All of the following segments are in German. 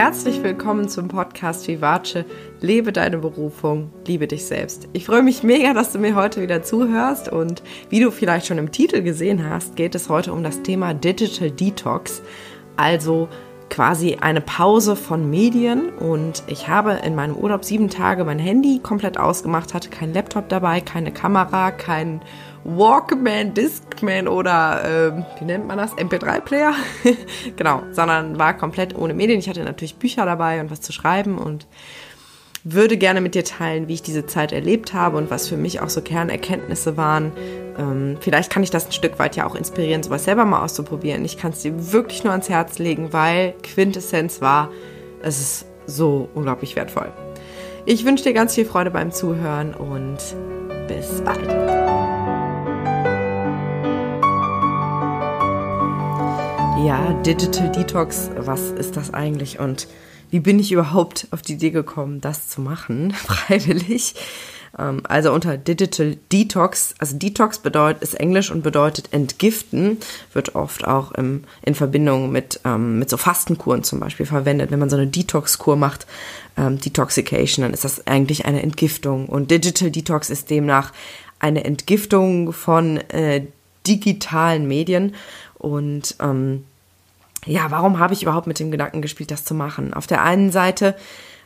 Herzlich willkommen zum Podcast Vivace. Lebe deine Berufung, liebe dich selbst. Ich freue mich mega, dass du mir heute wieder zuhörst und wie du vielleicht schon im Titel gesehen hast, geht es heute um das Thema Digital Detox, also quasi eine Pause von Medien und ich habe in meinem Urlaub sieben Tage mein Handy komplett ausgemacht, hatte keinen Laptop dabei, keine Kamera, kein Walkman, Discman oder äh, wie nennt man das? MP3-Player. genau, sondern war komplett ohne Medien. Ich hatte natürlich Bücher dabei und was zu schreiben und würde gerne mit dir teilen, wie ich diese Zeit erlebt habe und was für mich auch so Kernerkenntnisse waren. Ähm, vielleicht kann ich das ein Stück weit ja auch inspirieren, sowas selber mal auszuprobieren. Ich kann es dir wirklich nur ans Herz legen, weil Quintessenz war, es ist so unglaublich wertvoll. Ich wünsche dir ganz viel Freude beim Zuhören und bis bald. Ja, Digital Detox, was ist das eigentlich und wie bin ich überhaupt auf die Idee gekommen, das zu machen, freiwillig? Ähm, also unter Digital Detox, also Detox bedeutet, ist Englisch und bedeutet entgiften, wird oft auch im, in Verbindung mit, ähm, mit so Fastenkuren zum Beispiel verwendet. Wenn man so eine Detox-Kur macht, ähm, Detoxication, dann ist das eigentlich eine Entgiftung. Und Digital Detox ist demnach eine Entgiftung von äh, digitalen Medien und ähm, ja, warum habe ich überhaupt mit dem Gedanken gespielt, das zu machen? Auf der einen Seite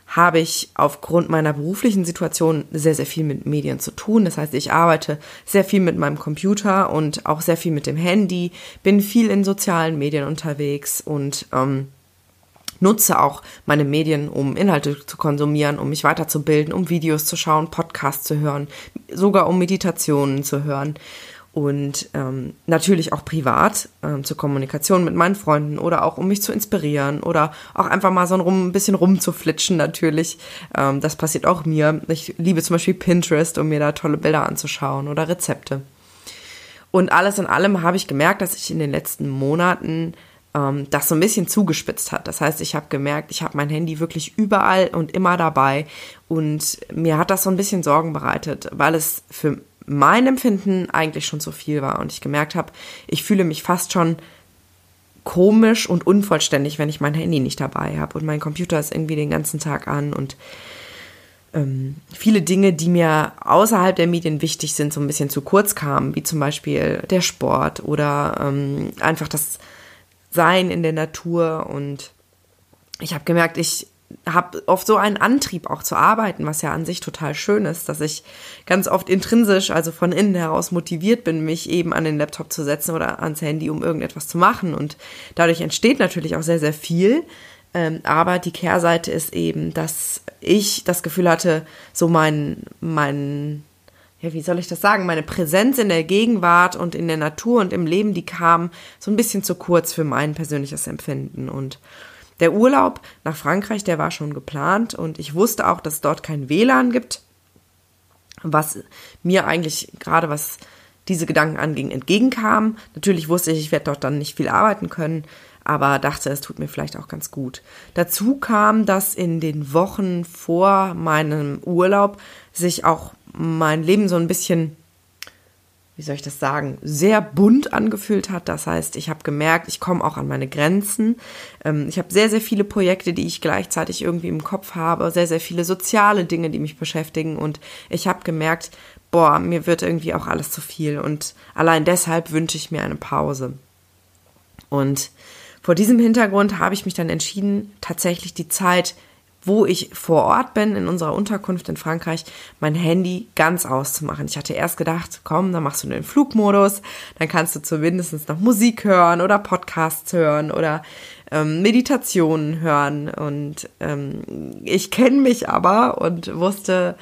habe ich aufgrund meiner beruflichen Situation sehr, sehr viel mit Medien zu tun. Das heißt, ich arbeite sehr viel mit meinem Computer und auch sehr viel mit dem Handy, bin viel in sozialen Medien unterwegs und ähm, nutze auch meine Medien, um Inhalte zu konsumieren, um mich weiterzubilden, um Videos zu schauen, Podcasts zu hören, sogar um Meditationen zu hören und ähm, natürlich auch privat ähm, zur Kommunikation mit meinen Freunden oder auch um mich zu inspirieren oder auch einfach mal so ein, rum, ein bisschen rumzuflitschen natürlich. Ähm, das passiert auch mir. Ich liebe zum Beispiel Pinterest, um mir da tolle Bilder anzuschauen oder Rezepte. Und alles in allem habe ich gemerkt, dass ich in den letzten Monaten ähm, das so ein bisschen zugespitzt hat. Das heißt, ich habe gemerkt, ich habe mein Handy wirklich überall und immer dabei und mir hat das so ein bisschen Sorgen bereitet, weil es für mein Empfinden eigentlich schon zu viel war und ich gemerkt habe, ich fühle mich fast schon komisch und unvollständig, wenn ich mein Handy nicht dabei habe und mein Computer ist irgendwie den ganzen Tag an und ähm, viele Dinge, die mir außerhalb der Medien wichtig sind, so ein bisschen zu kurz kamen, wie zum Beispiel der Sport oder ähm, einfach das Sein in der Natur und ich habe gemerkt, ich habe oft so einen Antrieb auch zu arbeiten, was ja an sich total schön ist, dass ich ganz oft intrinsisch, also von innen heraus motiviert bin, mich eben an den Laptop zu setzen oder ans Handy, um irgendetwas zu machen. Und dadurch entsteht natürlich auch sehr, sehr viel. Ähm, aber die Kehrseite ist eben, dass ich das Gefühl hatte, so mein, mein, ja, wie soll ich das sagen, meine Präsenz in der Gegenwart und in der Natur und im Leben, die kam so ein bisschen zu kurz für mein persönliches Empfinden. Und der Urlaub nach Frankreich, der war schon geplant und ich wusste auch, dass es dort kein WLAN gibt, was mir eigentlich gerade was diese Gedanken anging, entgegenkam. Natürlich wusste ich, ich werde dort dann nicht viel arbeiten können, aber dachte, es tut mir vielleicht auch ganz gut. Dazu kam, dass in den Wochen vor meinem Urlaub sich auch mein Leben so ein bisschen wie soll ich das sagen, sehr bunt angefühlt hat. Das heißt, ich habe gemerkt, ich komme auch an meine Grenzen. Ähm, ich habe sehr, sehr viele Projekte, die ich gleichzeitig irgendwie im Kopf habe, sehr, sehr viele soziale Dinge, die mich beschäftigen. Und ich habe gemerkt, boah, mir wird irgendwie auch alles zu viel. Und allein deshalb wünsche ich mir eine Pause. Und vor diesem Hintergrund habe ich mich dann entschieden, tatsächlich die Zeit wo ich vor Ort bin, in unserer Unterkunft in Frankreich, mein Handy ganz auszumachen. Ich hatte erst gedacht, komm, dann machst du den Flugmodus, dann kannst du zumindest noch Musik hören oder Podcasts hören oder ähm, Meditationen hören. Und ähm, ich kenne mich aber und wusste,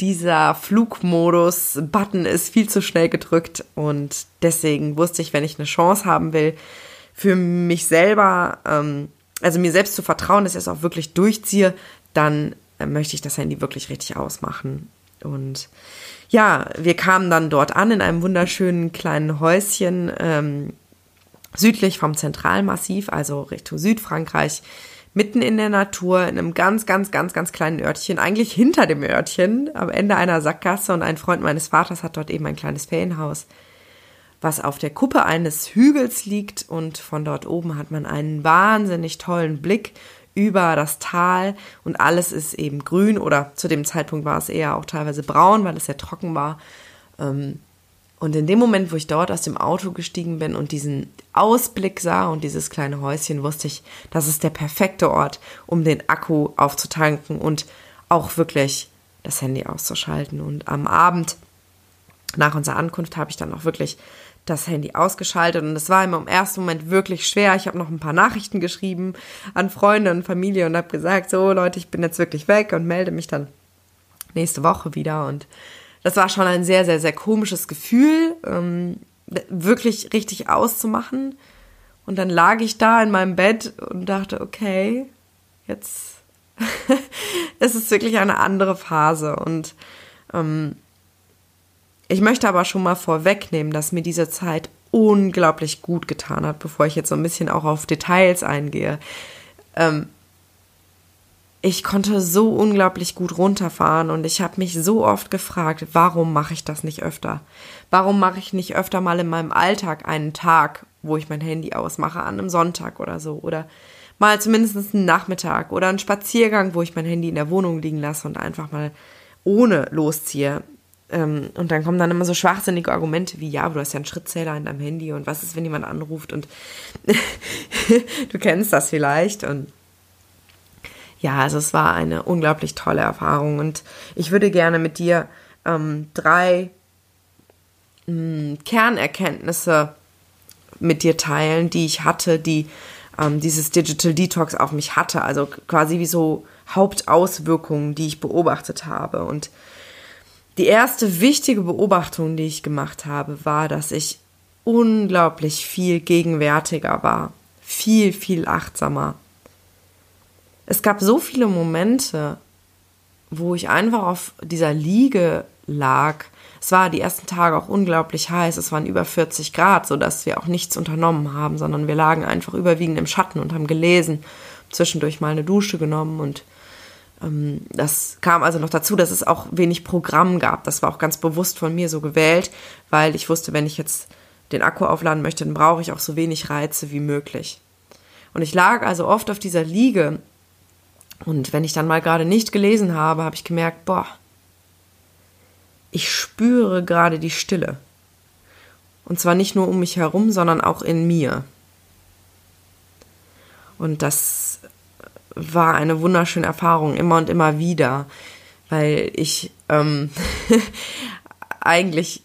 dieser Flugmodus-Button ist viel zu schnell gedrückt und deswegen wusste ich, wenn ich eine Chance haben will, für mich selber ähm, also mir selbst zu vertrauen, dass ich es auch wirklich durchziehe, dann äh, möchte ich das Handy wirklich richtig ausmachen. Und ja, wir kamen dann dort an in einem wunderschönen kleinen Häuschen ähm, südlich vom Zentralmassiv, also Richtung Südfrankreich, mitten in der Natur, in einem ganz, ganz, ganz, ganz kleinen Örtchen, eigentlich hinter dem Örtchen, am Ende einer Sackgasse. Und ein Freund meines Vaters hat dort eben ein kleines Ferienhaus was auf der Kuppe eines Hügels liegt und von dort oben hat man einen wahnsinnig tollen Blick über das Tal und alles ist eben grün oder zu dem Zeitpunkt war es eher auch teilweise braun, weil es sehr trocken war. Ähm, und in dem Moment, wo ich dort aus dem Auto gestiegen bin und diesen Ausblick sah und dieses kleine Häuschen, wusste ich, das ist der perfekte Ort, um den Akku aufzutanken und auch wirklich das Handy auszuschalten. Und am Abend nach unserer Ankunft habe ich dann auch wirklich das Handy ausgeschaltet und es war immer im ersten Moment wirklich schwer. Ich habe noch ein paar Nachrichten geschrieben an Freunde und Familie und habe gesagt, so Leute, ich bin jetzt wirklich weg und melde mich dann nächste Woche wieder und das war schon ein sehr, sehr, sehr komisches Gefühl, ähm, wirklich richtig auszumachen. Und dann lag ich da in meinem Bett und dachte, okay, jetzt es ist wirklich eine andere Phase. Und ähm, ich möchte aber schon mal vorwegnehmen, dass mir diese Zeit unglaublich gut getan hat, bevor ich jetzt so ein bisschen auch auf Details eingehe. Ähm, ich konnte so unglaublich gut runterfahren und ich habe mich so oft gefragt, warum mache ich das nicht öfter? Warum mache ich nicht öfter mal in meinem Alltag einen Tag, wo ich mein Handy ausmache, an einem Sonntag oder so? Oder mal zumindest einen Nachmittag oder einen Spaziergang, wo ich mein Handy in der Wohnung liegen lasse und einfach mal ohne losziehe. Ähm, und dann kommen dann immer so schwachsinnige Argumente wie, ja, du hast ja einen Schrittzähler in deinem Handy und was ist, wenn jemand anruft und du kennst das vielleicht. Und ja, also es war eine unglaublich tolle Erfahrung. Und ich würde gerne mit dir ähm, drei mh, hm, Kernerkenntnisse mit dir teilen, die ich hatte, die ähm, dieses Digital Detox auf mich hatte, also quasi wie so Hauptauswirkungen, die ich beobachtet habe. Und die erste wichtige Beobachtung, die ich gemacht habe, war, dass ich unglaublich viel gegenwärtiger war, viel, viel achtsamer es gab so viele Momente, wo ich einfach auf dieser Liege lag. Es war die ersten Tage auch unglaublich heiß. Es waren über 40 Grad, sodass wir auch nichts unternommen haben, sondern wir lagen einfach überwiegend im Schatten und haben gelesen, zwischendurch mal eine Dusche genommen und das kam also noch dazu, dass es auch wenig Programm gab. Das war auch ganz bewusst von mir so gewählt, weil ich wusste, wenn ich jetzt den Akku aufladen möchte, dann brauche ich auch so wenig Reize wie möglich. Und ich lag also oft auf dieser Liege und wenn ich dann mal gerade nicht gelesen habe, habe ich gemerkt, boah, ich spüre gerade die Stille. Und zwar nicht nur um mich herum, sondern auch in mir. Und das war eine wunderschöne Erfahrung, immer und immer wieder, weil ich ähm, eigentlich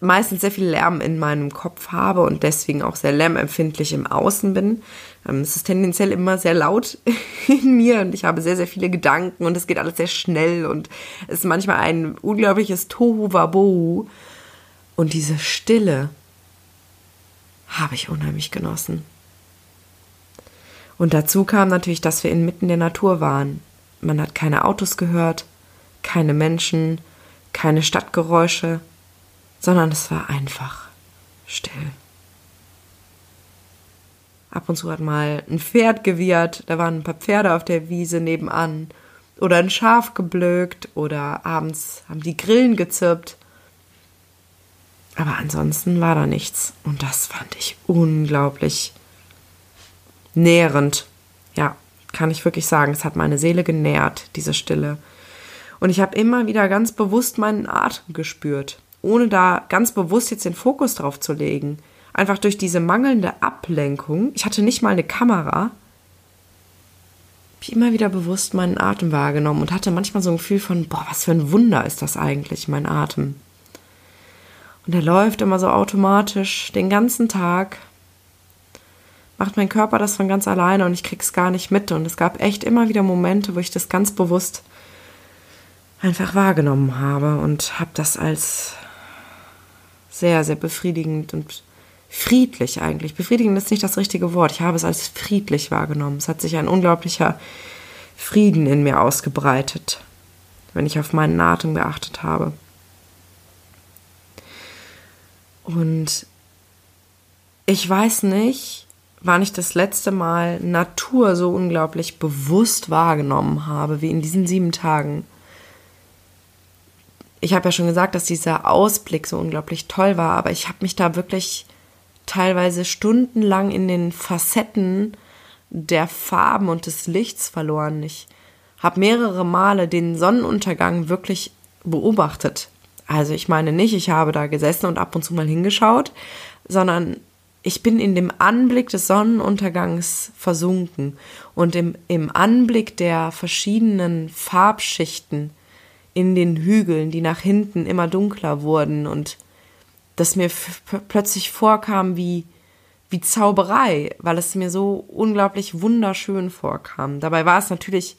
meistens sehr viel Lärm in meinem Kopf habe und deswegen auch sehr lärmempfindlich im Außen bin. Ähm, es ist tendenziell immer sehr laut in mir und ich habe sehr, sehr viele Gedanken und es geht alles sehr schnell und es ist manchmal ein unglaubliches Tohu-Wabohu. Und diese Stille habe ich unheimlich genossen. Und dazu kam natürlich, dass wir inmitten der Natur waren. Man hat keine Autos gehört, keine Menschen, keine Stadtgeräusche, sondern es war einfach still. Ab und zu hat mal ein Pferd gewirrt, da waren ein paar Pferde auf der Wiese nebenan. Oder ein Schaf geblökt oder abends haben die Grillen gezirpt. Aber ansonsten war da nichts. Und das fand ich unglaublich nährend. Ja, kann ich wirklich sagen. Es hat meine Seele genährt, diese Stille. Und ich habe immer wieder ganz bewusst meinen Atem gespürt, ohne da ganz bewusst jetzt den Fokus drauf zu legen einfach durch diese mangelnde Ablenkung, ich hatte nicht mal eine Kamera, habe ich immer wieder bewusst meinen Atem wahrgenommen und hatte manchmal so ein Gefühl von, boah, was für ein Wunder ist das eigentlich, mein Atem. Und er läuft immer so automatisch den ganzen Tag, macht mein Körper das von ganz alleine und ich krieg's gar nicht mit. Und es gab echt immer wieder Momente, wo ich das ganz bewusst einfach wahrgenommen habe und habe das als sehr, sehr befriedigend und friedlich eigentlich. Befriedigend ist nicht das richtige Wort. Ich habe es als friedlich wahrgenommen. Es hat sich ein unglaublicher Frieden in mir ausgebreitet, wenn ich auf meinen Atem geachtet habe. Und ich weiß nicht, wann ich das letzte Mal Natur so unglaublich bewusst wahrgenommen habe, wie in diesen sieben Tagen. Ich habe ja schon gesagt, dass dieser Ausblick so unglaublich toll war, aber ich habe mich da wirklich teilweise stundenlang in den Facetten der Farben und des Lichts verloren. Ich habe mehrere Male den Sonnenuntergang wirklich beobachtet. Also ich meine nicht, ich habe da gesessen und ab und zu mal hingeschaut, sondern ich bin in dem Anblick des Sonnenuntergangs versunken und im, im Anblick der verschiedenen Farbschichten in den Hügeln, die nach hinten immer dunkler wurden und das mir plötzlich vorkam wie, wie Zauberei, weil es mir so unglaublich wunderschön vorkam. Dabei war es natürlich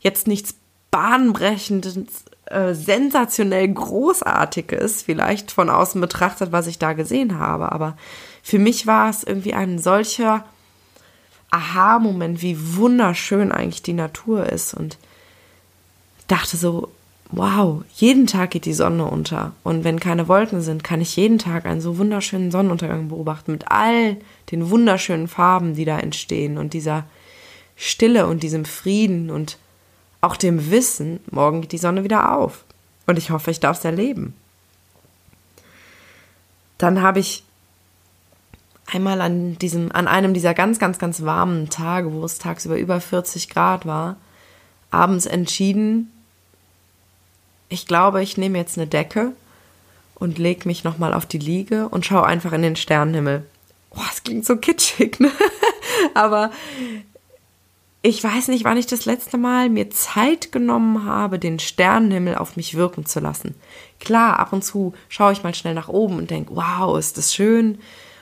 jetzt nichts bahnbrechendes, äh, sensationell großartiges, vielleicht von außen betrachtet, was ich da gesehen habe, aber für mich war es irgendwie ein solcher Aha-Moment, wie wunderschön eigentlich die Natur ist. Und dachte so, wow, jeden Tag geht die Sonne unter. Und wenn keine Wolken sind, kann ich jeden Tag einen so wunderschönen Sonnenuntergang beobachten mit all den wunderschönen Farben, die da entstehen und dieser Stille und diesem Frieden und auch dem Wissen, morgen geht die Sonne wieder auf. Und ich hoffe, ich darf es erleben. Dann habe ich einmal an diesem, an einem dieser ganz, ganz, ganz warmen Tage, wo es tagsüber über 40 Grad war, abends entschieden, ich glaube, ich nehme jetzt eine Decke und lege mich nochmal auf die Liege und schaue einfach in den Sternenhimmel. Oh, das klingt so kitschig, ne? Aber ich weiß nicht, wann ich das letzte Mal mir Zeit genommen habe, den Sternenhimmel auf mich wirken zu lassen. Klar, ab und zu schaue ich mal schnell nach oben und denke, wow, ist das schön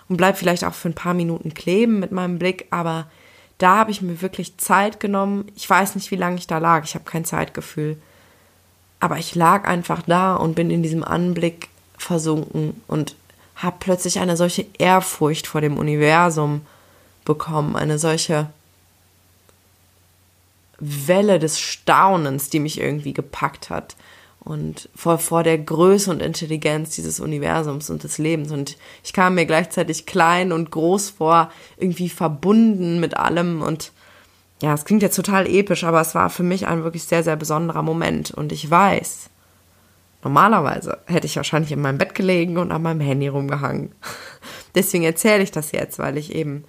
und bleib vielleicht auch für ein paar Minuten kleben mit meinem Blick, aber da habe ich mir wirklich Zeit genommen. Ich weiß nicht, wie lange ich da lag, ich habe kein Zeitgefühl. Aber ich lag einfach da und bin in diesem Anblick versunken und habe plötzlich eine solche Ehrfurcht vor dem Universum bekommen, eine solche Welle des Staunens, die mich irgendwie gepackt hat und vor, vor der Größe und Intelligenz dieses Universums und des Lebens. Und ich kam mir gleichzeitig klein und groß vor, irgendwie verbunden mit allem. Und ja, es klingt jetzt total episch, aber es war für mich ein wirklich sehr, sehr besonderer Moment. Und ich weiß, normalerweise hätte ich wahrscheinlich in meinem Bett gelegen und an meinem Handy rumgehangen. Deswegen erzähle ich das jetzt, weil ich eben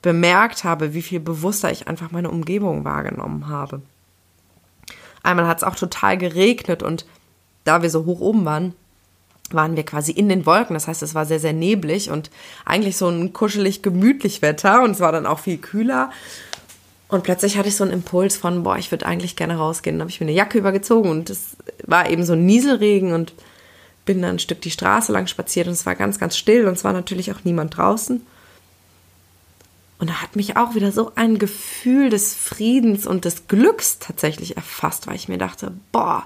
bemerkt habe, wie viel bewusster ich einfach meine Umgebung wahrgenommen habe. Einmal hat es auch total geregnet und da wir so hoch oben waren, waren wir quasi in den Wolken. Das heißt, es war sehr, sehr neblig und eigentlich so ein kuschelig, gemütlich Wetter und es war dann auch viel kühler. Und plötzlich hatte ich so einen Impuls von, boah, ich würde eigentlich gerne rausgehen. Dann habe ich mir eine Jacke übergezogen und es war eben so ein Nieselregen und bin dann ein Stück die Straße lang spaziert und es war ganz, ganz still und es war natürlich auch niemand draußen. Und da hat mich auch wieder so ein Gefühl des Friedens und des Glücks tatsächlich erfasst, weil ich mir dachte, boah,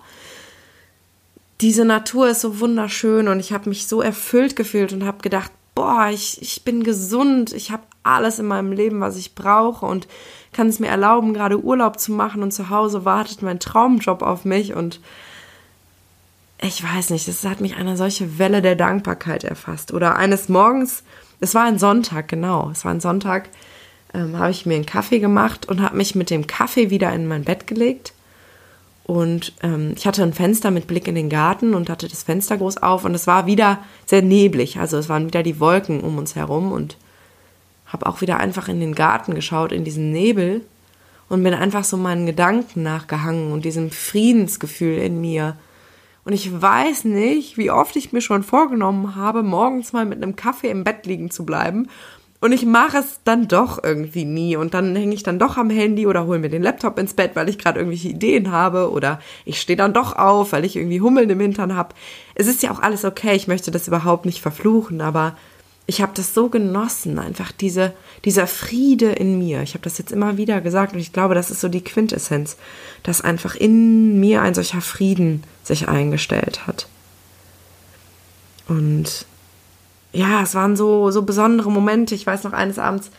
diese Natur ist so wunderschön und ich habe mich so erfüllt gefühlt und habe gedacht, boah, ich, ich bin gesund, ich habe alles in meinem Leben, was ich brauche und kann es mir erlauben, gerade Urlaub zu machen und zu Hause wartet mein Traumjob auf mich und ich weiß nicht, es hat mich eine solche Welle der Dankbarkeit erfasst. Oder eines Morgens, es war ein Sonntag, genau, es war ein Sonntag, ähm, habe ich mir einen Kaffee gemacht und habe mich mit dem Kaffee wieder in mein Bett gelegt. Und ähm, ich hatte ein Fenster mit Blick in den Garten und hatte das Fenster groß auf und es war wieder sehr neblig. Also es waren wieder die Wolken um uns herum und habe auch wieder einfach in den Garten geschaut, in diesen Nebel und bin einfach so meinen Gedanken nachgehangen und diesem Friedensgefühl in mir. Und ich weiß nicht, wie oft ich mir schon vorgenommen habe, morgens mal mit einem Kaffee im Bett liegen zu bleiben und ich mache es dann doch irgendwie nie. Und dann hänge ich dann doch am Handy oder hole mir den Laptop ins Bett, weil ich gerade irgendwelche Ideen habe. Oder ich stehe dann doch auf, weil ich irgendwie Hummeln im Hintern habe. Es ist ja auch alles okay. Ich möchte das überhaupt nicht verfluchen. Aber ich habe das so genossen. Einfach diese, dieser Friede in mir. Ich habe das jetzt immer wieder gesagt. Und ich glaube, das ist so die Quintessenz. Dass einfach in mir ein solcher Frieden sich eingestellt hat. Und ja, es waren so, so besondere Momente. Ich weiß noch, eines Abends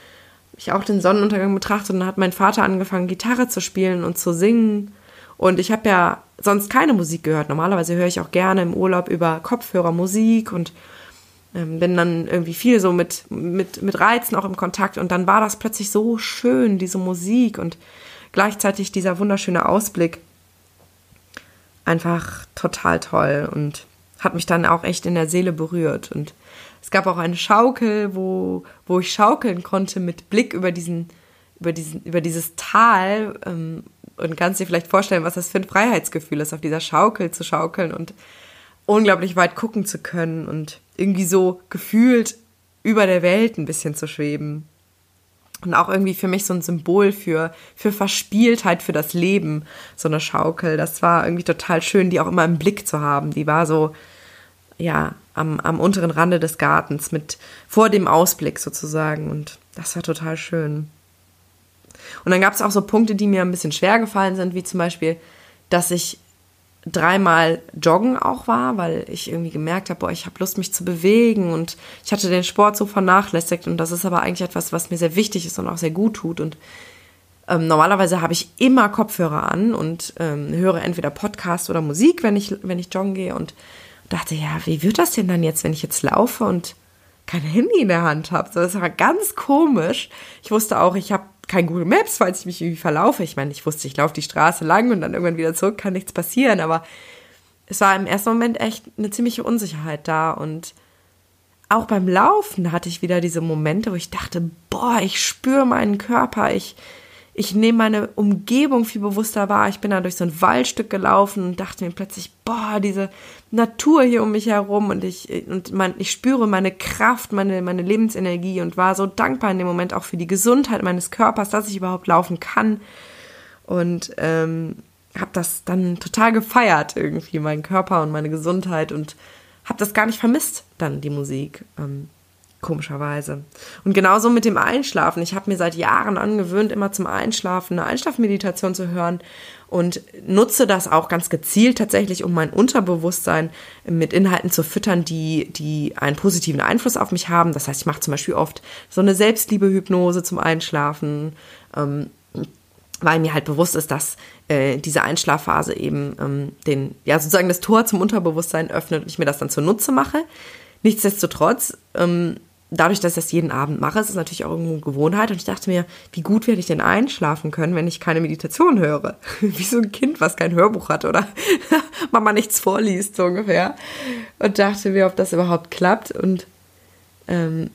ich auch den Sonnenuntergang betrachtet und dann hat mein Vater angefangen, Gitarre zu spielen und zu singen. Und ich habe ja sonst keine Musik gehört. Normalerweise höre ich auch gerne im Urlaub über Kopfhörer Musik und ähm, bin dann irgendwie viel so mit, mit, mit Reizen auch im Kontakt. Und dann war das plötzlich so schön, diese Musik und gleichzeitig dieser wunderschöne Ausblick. Einfach total toll und hat mich dann auch echt in der Seele berührt. Und es gab auch eine Schaukel, wo, wo ich schaukeln konnte mit Blick über diesen, über, diesen, über dieses Tal ähm, und kannst dir vielleicht vorstellen, was das für ein Freiheitsgefühl ist, auf dieser Schaukel zu schaukeln und unglaublich weit gucken zu können und irgendwie so gefühlt über der Welt ein bisschen zu schweben. Und auch irgendwie für mich so ein Symbol für, für Verspieltheit, für das Leben, so eine Schaukel. Das war irgendwie total schön, die auch immer im Blick zu haben. Die war so, ja, am, am unteren Rande des Gartens mit vor dem Ausblick sozusagen. Und das war total schön. Und dann gab es auch so Punkte, die mir ein bisschen schwer gefallen sind, wie zum Beispiel, dass ich dreimal joggen auch war, weil ich irgendwie gemerkt habe, boah, ich habe Lust, mich zu bewegen und ich hatte den Sport so vernachlässigt und das ist aber eigentlich etwas, was mir sehr wichtig ist und auch sehr gut tut und ähm, normalerweise habe ich immer Kopfhörer an und ähm, höre entweder Podcast oder Musik, wenn ich wenn ich joggen gehe und dachte, ja, wie wird das denn dann jetzt, wenn ich jetzt laufe und kein Handy in der Hand habe? So, das war ganz komisch. Ich wusste auch, ich habe kein Google Maps, falls ich mich irgendwie verlaufe. Ich meine, ich wusste, ich laufe die Straße lang und dann irgendwann wieder zurück, kann nichts passieren. Aber es war im ersten Moment echt eine ziemliche Unsicherheit da. Und auch beim Laufen hatte ich wieder diese Momente, wo ich dachte, boah, ich spüre meinen Körper, ich, ich nehme meine Umgebung viel bewusster wahr. Ich bin da durch so ein Waldstück gelaufen und dachte mir plötzlich, boah, diese Natur hier um mich herum und ich, und mein, ich spüre meine Kraft, meine, meine Lebensenergie und war so dankbar in dem Moment auch für die Gesundheit meines Körpers, dass ich überhaupt laufen kann. Und ähm, habe das dann total gefeiert, irgendwie, meinen Körper und meine Gesundheit und habe das gar nicht vermisst, dann die Musik. Ähm, komischerweise. Und genauso mit dem Einschlafen. Ich habe mir seit Jahren angewöhnt, immer zum Einschlafen eine Einschlafmeditation zu hören und nutze das auch ganz gezielt tatsächlich, um mein Unterbewusstsein mit Inhalten zu füttern, die, die einen positiven Einfluss auf mich haben. Das heißt, ich mache zum Beispiel oft so eine Selbstliebe-Hypnose zum Einschlafen. Ähm, weil mir halt bewusst ist, dass äh, diese Einschlafphase eben ähm, den, ja, sozusagen das Tor zum Unterbewusstsein öffnet und ich mir das dann zunutze mache. Nichtsdestotrotz ähm, dadurch, dass ich das jeden Abend mache, ist es natürlich auch irgendwo Gewohnheit. Und ich dachte mir, wie gut werde ich denn einschlafen können, wenn ich keine Meditation höre? wie so ein Kind, was kein Hörbuch hat oder Mama nichts vorliest, so ungefähr. Und dachte mir, ob das überhaupt klappt. Und ähm,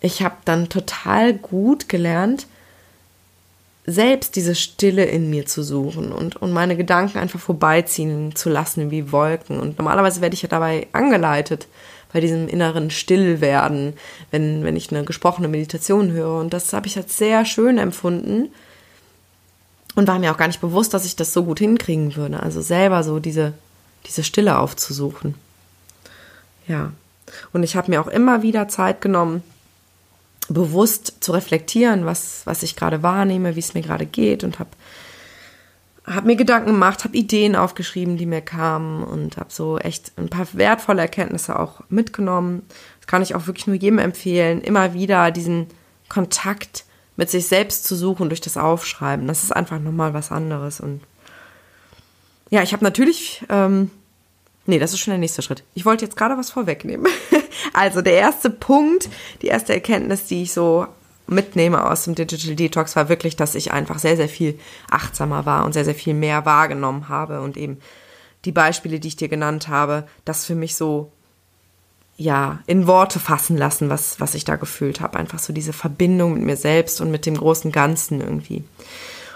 ich habe dann total gut gelernt, selbst diese Stille in mir zu suchen und, und meine Gedanken einfach vorbeiziehen zu lassen wie Wolken. Und normalerweise werde ich ja dabei angeleitet bei diesem inneren Stillwerden, wenn, wenn ich eine gesprochene Meditation höre. Und das habe ich als sehr schön empfunden und war mir auch gar nicht bewusst, dass ich das so gut hinkriegen würde. Also selber so diese, diese Stille aufzusuchen. Ja. Und ich habe mir auch immer wieder Zeit genommen, bewusst zu reflektieren, was, was ich gerade wahrnehme, wie es mir gerade geht und habe habe mir Gedanken gemacht, habe Ideen aufgeschrieben, die mir kamen und habe so echt ein paar wertvolle Erkenntnisse auch mitgenommen. Das kann ich auch wirklich nur jedem empfehlen, immer wieder diesen Kontakt mit sich selbst zu suchen durch das Aufschreiben. Das ist einfach nochmal was anderes. Und ja, ich habe natürlich, ähm, nee, das ist schon der nächste Schritt. Ich wollte jetzt gerade was vorwegnehmen. also der erste Punkt, die erste Erkenntnis, die ich so mitnehme aus dem Digital Detox, war wirklich, dass ich einfach sehr, sehr viel achtsamer war und sehr, sehr viel mehr wahrgenommen habe und eben die Beispiele, die ich dir genannt habe, das für mich so ja, in Worte fassen lassen, was, was ich da gefühlt habe. Einfach so diese Verbindung mit mir selbst und mit dem großen Ganzen irgendwie.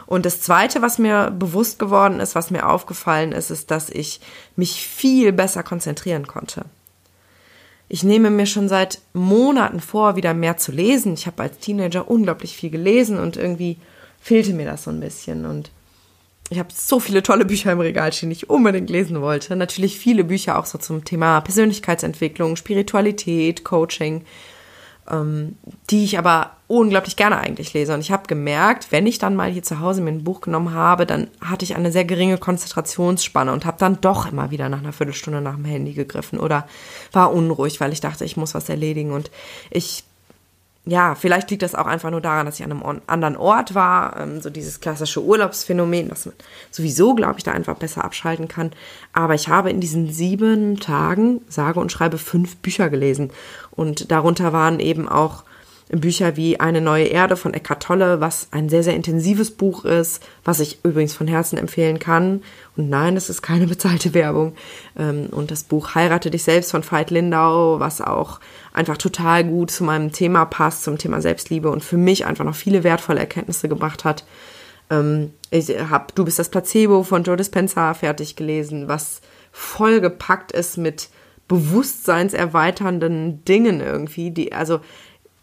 Und das Zweite, was mir bewusst geworden ist, was mir aufgefallen ist, ist, dass ich mich viel besser konzentrieren konnte. Ich nehme mir schon seit Monaten vor, wieder mehr zu lesen. Ich habe als Teenager unglaublich viel gelesen und irgendwie fehlte mir das so ein bisschen. Und ich habe so viele tolle Bücher im Regal stehen, die ich unbedingt lesen wollte. Natürlich viele Bücher auch so zum Thema Persönlichkeitsentwicklung, Spiritualität, Coaching ähm, die ich aber unglaublich gerne eigentlich lese. Und ich habe gemerkt, wenn ich dann mal hier zu Hause mir ein Buch genommen habe, dann hatte ich eine sehr geringe Konzentrationsspanne und habe dann doch immer wieder nach einer Viertelstunde nach dem Handy gegriffen oder war unruhig, weil ich dachte, ich muss was erledigen. Und ich ja, vielleicht liegt das auch einfach nur daran, dass ich an einem anderen Ort war, ähm, so dieses klassische Urlaubsphänomen, dass man sowieso, glaube ich, da einfach besser abschalten kann. Aber ich habe in diesen sieben Tagen, sage und schreibe, fünf Bücher gelesen. Und darunter waren eben auch Bücher wie Eine neue Erde von Eckhart Tolle, was ein sehr, sehr intensives Buch ist, was ich übrigens von Herzen empfehlen kann. Und nein, es ist keine bezahlte Werbung. Ähm, und das Buch Heirate dich selbst von Veit Lindau, was auch einfach total gut zu meinem Thema passt, zum Thema Selbstliebe und für mich einfach noch viele wertvolle Erkenntnisse gebracht hat. Ähm, ich habe Du bist das Placebo von Joe Dispenza fertig gelesen, was vollgepackt ist mit bewusstseinserweiternden Dingen irgendwie, die, also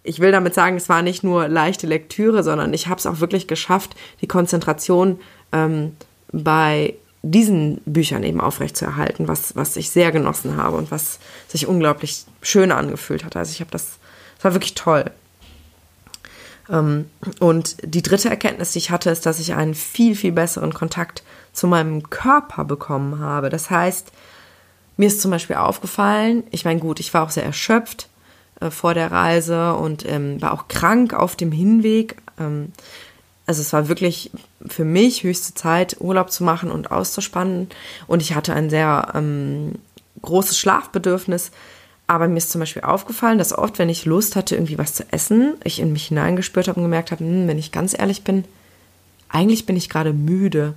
ich will damit sagen, es war nicht nur leichte Lektüre, sondern ich habe es auch wirklich geschafft, die Konzentration ähm, bei diesen Büchern eben aufrechtzuerhalten, was, was ich sehr genossen habe und was sich unglaublich schön angefühlt hat. Also ich habe das, das war wirklich toll. Ähm, und die dritte Erkenntnis, die ich hatte, ist, dass ich einen viel, viel besseren Kontakt zu meinem Körper bekommen habe. Das heißt, mir ist zum Beispiel aufgefallen, ich meine, gut, ich war auch sehr erschöpft äh, vor der Reise und ähm, war auch krank auf dem Hinweg. Ähm, also es war wirklich für mich höchste Zeit, Urlaub zu machen und auszuspannen. Und ich hatte ein sehr ähm, großes Schlafbedürfnis. Aber mir ist zum Beispiel aufgefallen, dass oft, wenn ich Lust hatte, irgendwie was zu essen, ich in mich hineingespürt habe und gemerkt habe, hm, wenn ich ganz ehrlich bin, eigentlich bin ich gerade müde.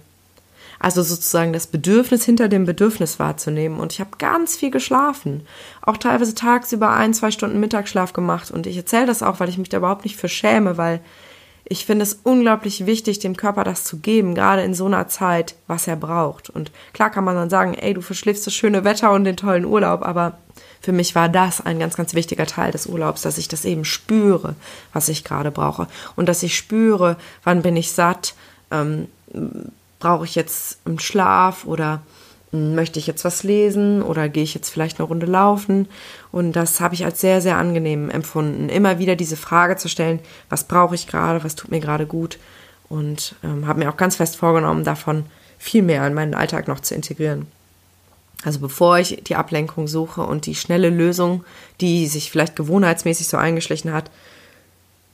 Also sozusagen das Bedürfnis hinter dem Bedürfnis wahrzunehmen. Und ich habe ganz viel geschlafen. Auch teilweise tagsüber ein, zwei Stunden Mittagsschlaf gemacht. Und ich erzähle das auch, weil ich mich da überhaupt nicht für schäme, weil ich finde es unglaublich wichtig, dem Körper das zu geben, gerade in so einer Zeit, was er braucht. Und klar kann man dann sagen, ey, du verschläfst das schöne Wetter und den tollen Urlaub, aber für mich war das ein ganz, ganz wichtiger Teil des Urlaubs, dass ich das eben spüre, was ich gerade brauche. Und dass ich spüre, wann bin ich satt, ähm, brauche ich jetzt einen Schlaf oder hm, möchte ich jetzt was lesen oder gehe ich jetzt vielleicht eine Runde laufen? Und das habe ich als sehr, sehr angenehm empfunden. Immer wieder diese Frage zu stellen, was brauche ich gerade, was tut mir gerade gut? Und ähm, habe mir auch ganz fest vorgenommen, davon viel mehr in meinen Alltag noch zu integrieren. Also bevor ich die Ablenkung suche und die schnelle Lösung, die sich vielleicht gewohnheitsmäßig so eingeschlichen hat,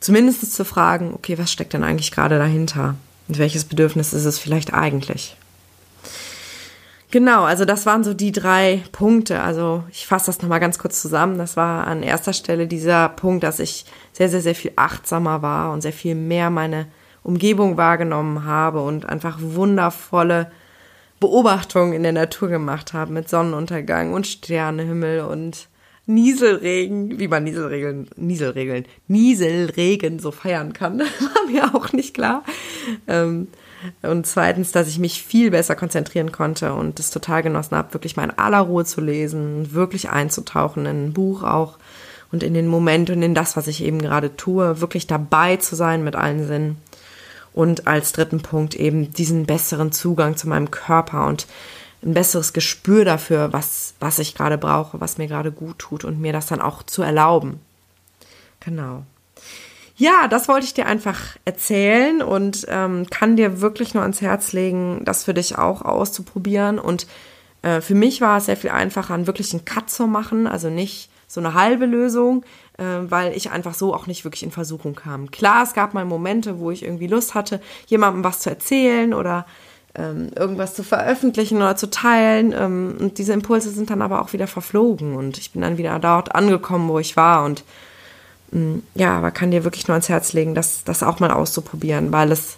zumindest zu fragen, okay, was steckt denn eigentlich gerade dahinter? Und welches Bedürfnis ist es vielleicht eigentlich? Genau, also das waren so die drei Punkte. Also ich fasse das nochmal ganz kurz zusammen. Das war an erster Stelle dieser Punkt, dass ich sehr, sehr, sehr viel achtsamer war und sehr viel mehr meine Umgebung wahrgenommen habe und einfach wundervolle Beobachtungen in der Natur gemacht habe mit Sonnenuntergang und Sternenhimmel und Nieselregen, wie man Nieselregeln, Nieselregeln, Nieselregen so feiern kann, war mir auch nicht klar. Ähm, und zweitens, dass ich mich viel besser konzentrieren konnte und es total genossen habe, wirklich mal in aller Ruhe zu lesen, wirklich einzutauchen in ein Buch auch und in den Moment und in das, was ich eben gerade tue, wirklich dabei zu sein mit allen Sinnen. Und als dritten Punkt eben diesen besseren Zugang zu meinem Körper und ein besseres Gespür dafür, was, was ich gerade brauche, was mir gerade gut tut und mir das dann auch zu erlauben. Genau. Ja, das wollte ich dir einfach erzählen und ähm, kann dir wirklich nur ans Herz legen, das für dich auch auszuprobieren. Und äh, für mich war es sehr viel einfacher, einen wirklichen Cut zu machen, also nicht so eine halbe Lösung, äh, weil ich einfach so auch nicht wirklich in Versuchung kam. Klar, es gab mal Momente, wo ich irgendwie Lust hatte, jemandem was zu erzählen oder ähm, irgendwas zu veröffentlichen oder zu teilen. Ähm, und diese Impulse sind dann aber auch wieder verflogen und ich bin dann wieder dort angekommen, wo ich war und ähm, ja, aber kann dir wirklich nur ans Herz legen, das, das auch mal auszuprobieren, weil es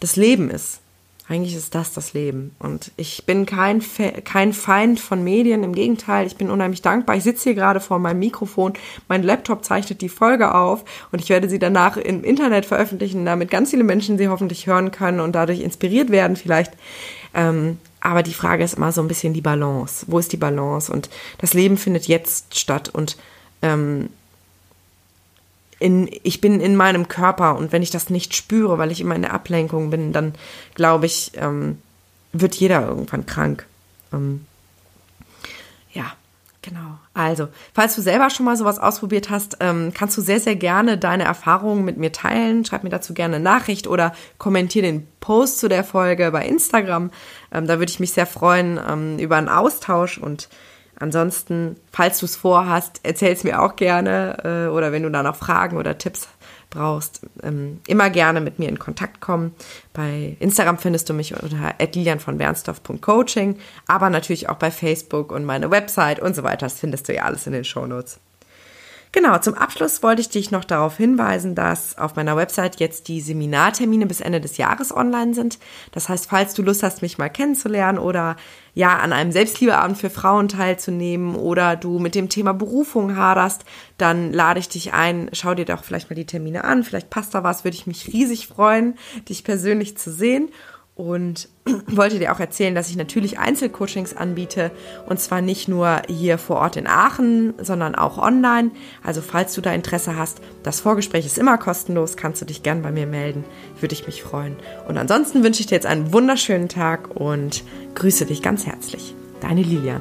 das Leben ist. Eigentlich ist das das Leben. Und ich bin kein, kein Feind von Medien. Im Gegenteil, ich bin unheimlich dankbar. Ich sitze hier gerade vor meinem Mikrofon. Mein Laptop zeichnet die Folge auf und ich werde sie danach im Internet veröffentlichen, damit ganz viele Menschen sie hoffentlich hören können und dadurch inspiriert werden vielleicht. Ähm, aber die Frage ist immer so ein bisschen die Balance. Wo ist die Balance? Und das Leben findet jetzt statt und ähm, in, ich bin in meinem Körper und wenn ich das nicht spüre, weil ich immer in der Ablenkung bin, dann glaube ich, ähm, wird jeder irgendwann krank. Ähm, ja, genau. Also, falls du selber schon mal sowas ausprobiert hast, ähm, kannst du sehr, sehr gerne deine Erfahrungen mit mir teilen. Schreib mir dazu gerne eine Nachricht oder kommentier den Post zu der Folge bei Instagram. Ähm, da würde ich mich sehr freuen ähm, über einen Austausch und Ansonsten, falls du es vorhast, erzähl es mir auch gerne äh, oder wenn du da noch Fragen oder Tipps brauchst, ähm, immer gerne mit mir in Kontakt kommen. Bei Instagram findest du mich unter lilianvonbernstorff.coaching, aber natürlich auch bei Facebook und meine Website und so weiter. Das findest du ja alles in den Shownotes. Genau, zum Abschluss wollte ich dich noch darauf hinweisen, dass auf meiner Website jetzt die Seminartermine bis Ende des Jahres online sind. Das heißt, falls du Lust hast, mich mal kennenzulernen oder ja, an einem Selbstliebeabend für Frauen teilzunehmen oder du mit dem Thema Berufung haderst, dann lade ich dich ein, schau dir doch vielleicht mal die Termine an, vielleicht passt da was, würde ich mich riesig freuen, dich persönlich zu sehen und wollte dir auch erzählen, dass ich natürlich Einzelcoachings anbiete und zwar nicht nur hier vor Ort in Aachen, sondern auch online. Also falls du da Interesse hast, das Vorgespräch ist immer kostenlos, kannst du dich gern bei mir melden, würde ich mich freuen. Und ansonsten wünsche ich dir jetzt einen wunderschönen Tag und grüße dich ganz herzlich. Deine Lilian.